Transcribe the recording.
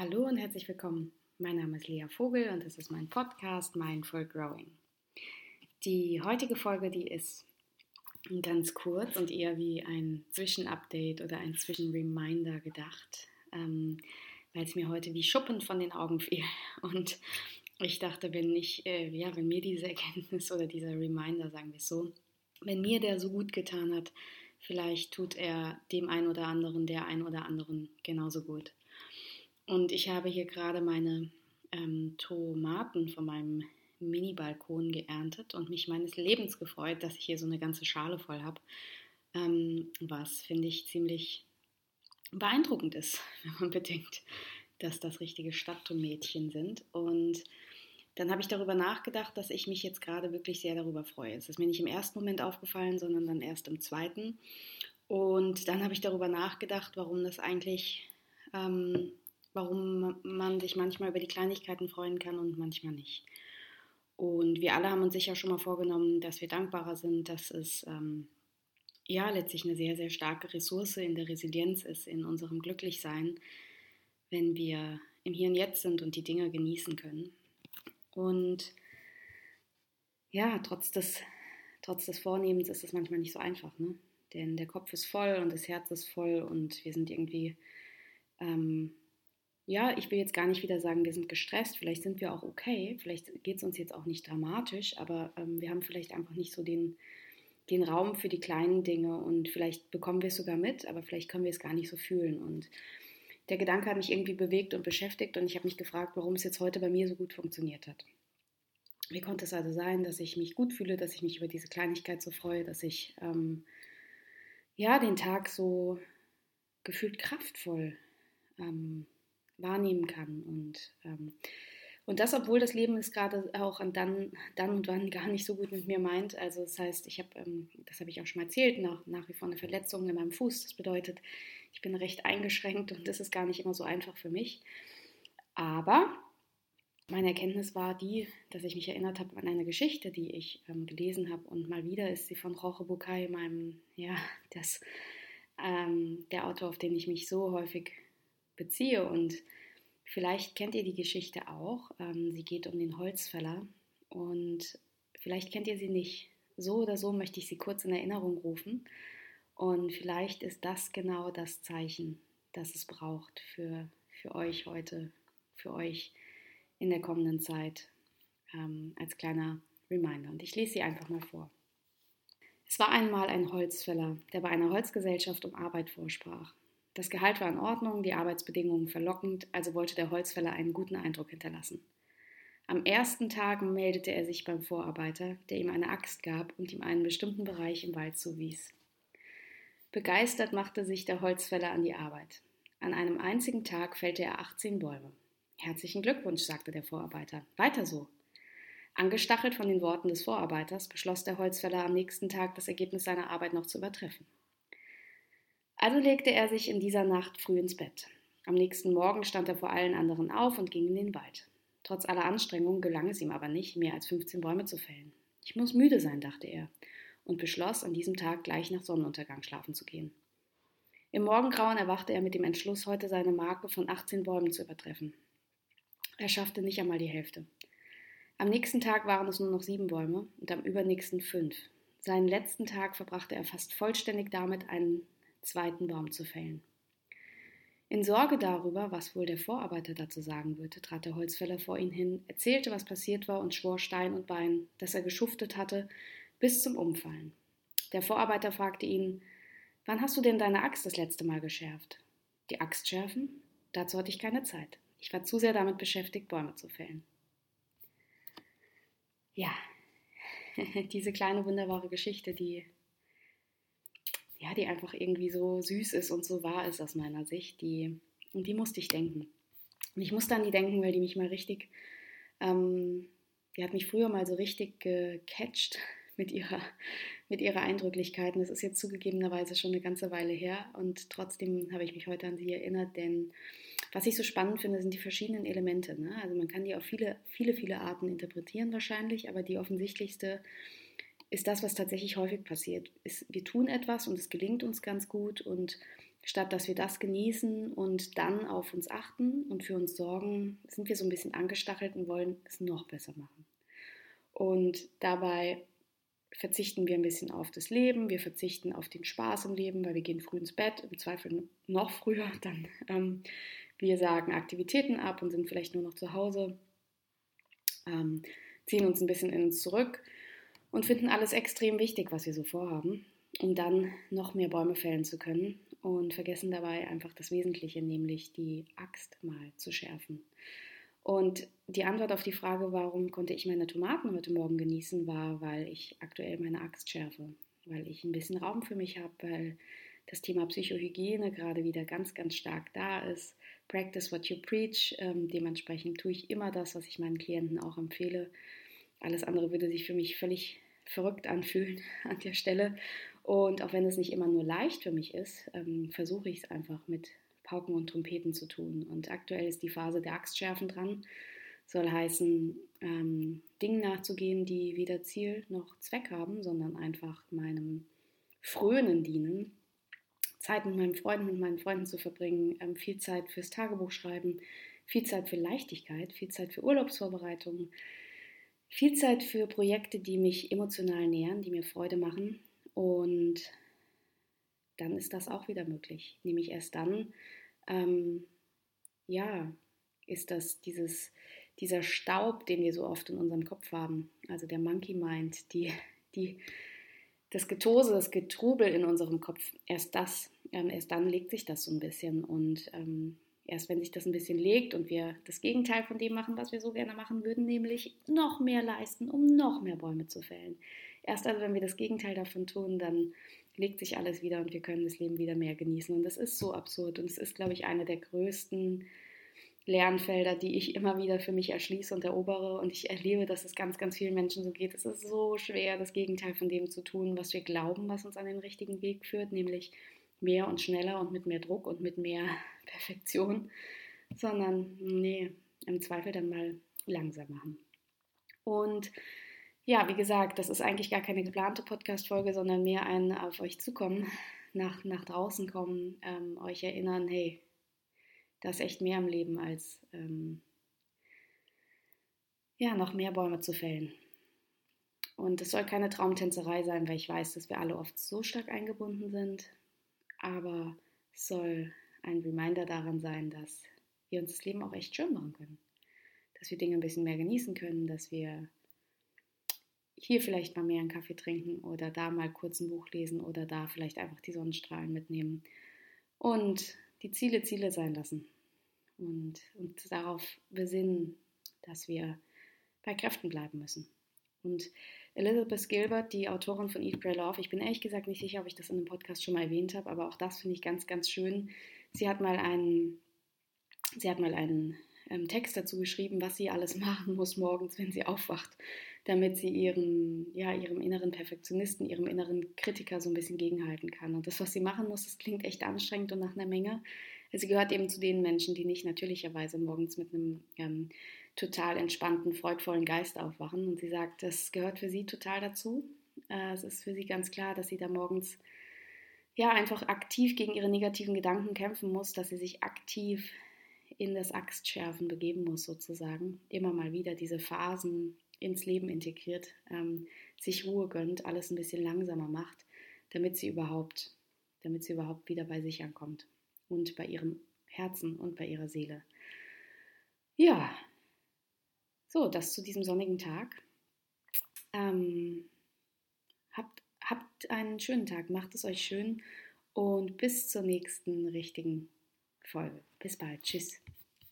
Hallo und herzlich willkommen. Mein Name ist Lea Vogel und das ist mein Podcast Mindful Growing. Die heutige Folge, die ist ganz kurz und eher wie ein Zwischenupdate oder ein Zwischenreminder gedacht, ähm, weil es mir heute wie Schuppen von den Augen fiel. Und ich dachte, wenn ich, äh, ja, wenn mir diese Erkenntnis oder dieser Reminder, sagen wir es so, wenn mir der so gut getan hat, vielleicht tut er dem einen oder anderen, der einen oder anderen genauso gut. Und ich habe hier gerade meine ähm, Tomaten von meinem Mini-Balkon geerntet und mich meines Lebens gefreut, dass ich hier so eine ganze Schale voll habe. Ähm, was finde ich ziemlich beeindruckend ist, wenn man bedenkt, dass das richtige Stadttomätchen sind. Und dann habe ich darüber nachgedacht, dass ich mich jetzt gerade wirklich sehr darüber freue. Es ist mir nicht im ersten Moment aufgefallen, sondern dann erst im zweiten. Und dann habe ich darüber nachgedacht, warum das eigentlich ähm, warum man sich manchmal über die Kleinigkeiten freuen kann und manchmal nicht. Und wir alle haben uns sicher schon mal vorgenommen, dass wir dankbarer sind, dass es ähm, ja letztlich eine sehr, sehr starke Ressource in der Resilienz ist, in unserem Glücklichsein, wenn wir im Hier und Jetzt sind und die Dinge genießen können. Und ja, trotz des, trotz des Vornehmens ist es manchmal nicht so einfach, ne? Denn der Kopf ist voll und das Herz ist voll und wir sind irgendwie ähm, ja, ich will jetzt gar nicht wieder sagen, wir sind gestresst, vielleicht sind wir auch okay, vielleicht geht es uns jetzt auch nicht dramatisch, aber ähm, wir haben vielleicht einfach nicht so den, den Raum für die kleinen Dinge und vielleicht bekommen wir es sogar mit, aber vielleicht können wir es gar nicht so fühlen. Und der Gedanke hat mich irgendwie bewegt und beschäftigt und ich habe mich gefragt, warum es jetzt heute bei mir so gut funktioniert hat. Wie konnte es also sein, dass ich mich gut fühle, dass ich mich über diese Kleinigkeit so freue, dass ich ähm, ja den Tag so gefühlt kraftvoll ähm, wahrnehmen kann. Und, ähm, und das, obwohl das Leben es gerade auch an dann, dann und wann gar nicht so gut mit mir meint. Also das heißt, ich habe, ähm, das habe ich auch schon mal erzählt, nach, nach wie vor eine Verletzung in meinem Fuß. Das bedeutet, ich bin recht eingeschränkt und das ist gar nicht immer so einfach für mich. Aber meine Erkenntnis war die, dass ich mich erinnert habe an eine Geschichte, die ich ähm, gelesen habe. Und mal wieder ist sie von Roche Bukai, meinem, ja, das, ähm, der Autor, auf den ich mich so häufig beziehe. Und vielleicht kennt ihr die Geschichte auch. Ähm, sie geht um den Holzfäller und vielleicht kennt ihr sie nicht. So oder so möchte ich sie kurz in Erinnerung rufen. Und vielleicht ist das genau das Zeichen, das es braucht für, für euch heute, für euch in der kommenden Zeit ähm, als kleiner Reminder. Und ich lese sie einfach mal vor. Es war einmal ein Holzfäller, der bei einer Holzgesellschaft um Arbeit vorsprach. Das Gehalt war in Ordnung, die Arbeitsbedingungen verlockend, also wollte der Holzfäller einen guten Eindruck hinterlassen. Am ersten Tag meldete er sich beim Vorarbeiter, der ihm eine Axt gab und ihm einen bestimmten Bereich im Wald zuwies. Begeistert machte sich der Holzfäller an die Arbeit. An einem einzigen Tag fällte er 18 Bäume. Herzlichen Glückwunsch, sagte der Vorarbeiter. Weiter so. Angestachelt von den Worten des Vorarbeiters beschloss der Holzfäller am nächsten Tag das Ergebnis seiner Arbeit noch zu übertreffen. Also legte er sich in dieser Nacht früh ins Bett. Am nächsten Morgen stand er vor allen anderen auf und ging in den Wald. Trotz aller Anstrengungen gelang es ihm aber nicht, mehr als 15 Bäume zu fällen. Ich muss müde sein, dachte er, und beschloss, an diesem Tag gleich nach Sonnenuntergang schlafen zu gehen. Im Morgengrauen erwachte er mit dem Entschluss, heute seine Marke von 18 Bäumen zu übertreffen. Er schaffte nicht einmal die Hälfte. Am nächsten Tag waren es nur noch sieben Bäume und am übernächsten fünf. Seinen letzten Tag verbrachte er fast vollständig damit, einen zweiten Baum zu fällen. In Sorge darüber, was wohl der Vorarbeiter dazu sagen würde, trat der Holzfäller vor ihn hin, erzählte, was passiert war und schwor Stein und Bein, dass er geschuftet hatte, bis zum Umfallen. Der Vorarbeiter fragte ihn, Wann hast du denn deine Axt das letzte Mal geschärft? Die Axt schärfen? Dazu hatte ich keine Zeit. Ich war zu sehr damit beschäftigt, Bäume zu fällen. Ja, diese kleine wunderbare Geschichte, die ja, die einfach irgendwie so süß ist und so wahr ist aus meiner Sicht. Die, und die musste ich denken. Und ich musste an die denken, weil die mich mal richtig, ähm, die hat mich früher mal so richtig gecatcht mit ihrer, mit ihrer Eindrücklichkeit. Und das ist jetzt zugegebenerweise schon eine ganze Weile her. Und trotzdem habe ich mich heute an sie erinnert, denn was ich so spannend finde, sind die verschiedenen Elemente. Ne? Also man kann die auf viele, viele, viele Arten interpretieren wahrscheinlich, aber die offensichtlichste ist das, was tatsächlich häufig passiert. Ist, wir tun etwas und es gelingt uns ganz gut und statt dass wir das genießen und dann auf uns achten und für uns sorgen, sind wir so ein bisschen angestachelt und wollen es noch besser machen. Und dabei verzichten wir ein bisschen auf das Leben, wir verzichten auf den Spaß im Leben, weil wir gehen früh ins Bett, im Zweifel noch früher, dann ähm, wir sagen Aktivitäten ab und sind vielleicht nur noch zu Hause, ähm, ziehen uns ein bisschen in uns zurück und finden alles extrem wichtig, was wir so vorhaben, um dann noch mehr Bäume fällen zu können und vergessen dabei einfach das Wesentliche, nämlich die Axt mal zu schärfen. Und die Antwort auf die Frage, warum konnte ich meine Tomaten heute Morgen genießen, war, weil ich aktuell meine Axt schärfe, weil ich ein bisschen Raum für mich habe, weil das Thema Psychohygiene gerade wieder ganz, ganz stark da ist. Practice what you preach. Ähm, dementsprechend tue ich immer das, was ich meinen Klienten auch empfehle. Alles andere würde sich für mich völlig verrückt anfühlen an der Stelle. Und auch wenn es nicht immer nur leicht für mich ist, ähm, versuche ich es einfach mit Pauken und Trompeten zu tun. Und aktuell ist die Phase der Axtschärfen dran. Soll heißen, ähm, Dingen nachzugehen, die weder Ziel noch Zweck haben, sondern einfach meinem Frönen dienen. Zeit mit meinen Freunden und meinen Freunden zu verbringen, ähm, viel Zeit fürs Tagebuch schreiben, viel Zeit für Leichtigkeit, viel Zeit für Urlaubsvorbereitungen, viel Zeit für Projekte, die mich emotional nähern, die mir Freude machen. Und dann ist das auch wieder möglich. Nämlich erst dann, ähm, ja, ist das dieses, dieser Staub, den wir so oft in unserem Kopf haben, also der Monkey Mind, die, die, das Getose, das Getrubel in unserem Kopf, erst das, ähm, erst dann legt sich das so ein bisschen und ähm, erst wenn sich das ein bisschen legt und wir das Gegenteil von dem machen, was wir so gerne machen würden, nämlich noch mehr leisten, um noch mehr Bäume zu fällen. Erst also, wenn wir das Gegenteil davon tun, dann legt sich alles wieder und wir können das Leben wieder mehr genießen. Und das ist so absurd und es ist, glaube ich, eine der größten Lernfelder, die ich immer wieder für mich erschließe und erobere. Und ich erlebe, dass es ganz, ganz vielen Menschen so geht. Es ist so schwer, das Gegenteil von dem zu tun, was wir glauben, was uns an den richtigen Weg führt, nämlich mehr und schneller und mit mehr Druck und mit mehr Perfektion, sondern nee, im Zweifel dann mal langsam machen. Und ja, wie gesagt, das ist eigentlich gar keine geplante Podcast-Folge, sondern mehr ein auf euch zukommen, nach, nach draußen kommen, ähm, euch erinnern, hey, da ist echt mehr im Leben als ähm, ja, noch mehr Bäume zu fällen. Und es soll keine Traumtänzerei sein, weil ich weiß, dass wir alle oft so stark eingebunden sind. Aber es soll ein Reminder daran sein, dass wir uns das Leben auch echt schön machen können. Dass wir Dinge ein bisschen mehr genießen können, dass wir hier vielleicht mal mehr einen Kaffee trinken oder da mal kurz ein Buch lesen oder da vielleicht einfach die Sonnenstrahlen mitnehmen und die Ziele Ziele sein lassen und uns darauf besinnen, dass wir bei Kräften bleiben müssen. Und Elizabeth Gilbert, die Autorin von Eat, Pray, Love, ich bin ehrlich gesagt nicht sicher, ob ich das in einem Podcast schon mal erwähnt habe, aber auch das finde ich ganz, ganz schön. Sie hat mal einen, sie hat mal einen ähm, Text dazu geschrieben, was sie alles machen muss morgens, wenn sie aufwacht damit sie ihren, ja, ihrem inneren Perfektionisten, ihrem inneren Kritiker so ein bisschen gegenhalten kann. Und das, was sie machen muss, das klingt echt anstrengend und nach einer Menge. Sie gehört eben zu den Menschen, die nicht natürlicherweise morgens mit einem ähm, total entspannten, freudvollen Geist aufwachen. Und sie sagt, das gehört für sie total dazu. Äh, es ist für sie ganz klar, dass sie da morgens ja einfach aktiv gegen ihre negativen Gedanken kämpfen muss, dass sie sich aktiv in das Axtschärfen begeben muss, sozusagen. Immer mal wieder diese Phasen ins Leben integriert, ähm, sich Ruhe gönnt, alles ein bisschen langsamer macht, damit sie überhaupt, damit sie überhaupt wieder bei sich ankommt und bei ihrem Herzen und bei ihrer Seele. Ja, so, das zu diesem sonnigen Tag. Ähm, einen schönen Tag, macht es euch schön und bis zur nächsten richtigen Folge. Bis bald. Tschüss.